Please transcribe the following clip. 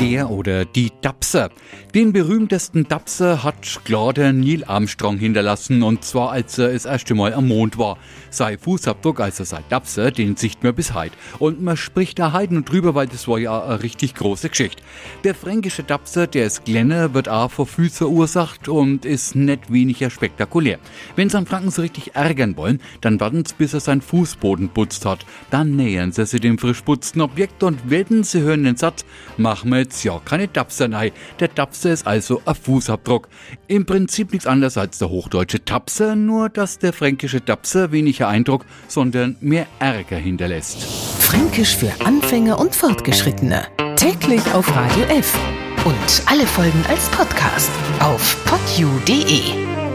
der oder die Dapser. Den berühmtesten Dapser hat klar der Neil Armstrong hinterlassen und zwar als er das erste Mal am Mond war. Sein Fußabdruck, also sein Dapser, den sieht man bis heute. Und man spricht da heiden drüber, weil das war ja eine richtig große Geschichte. Der fränkische Dapser, der ist kleiner, wird auch vor Füßen verursacht und ist nicht weniger spektakulär. Wenn sie am Franken so richtig ärgern wollen, dann warten's, bis er seinen Fußboden putzt hat. Dann nähern sie sich dem frisch putzten Objekt und werden sie hören den Satz, mach mal jetzt ja keine Tapserei. Der Tapser ist also ein Fußabdruck. Im Prinzip nichts anderes als der hochdeutsche Tapser, nur dass der fränkische Tapser weniger Eindruck, sondern mehr Ärger hinterlässt. Fränkisch für Anfänger und Fortgeschrittene. Täglich auf Radio F. Und alle Folgen als Podcast auf podu.de.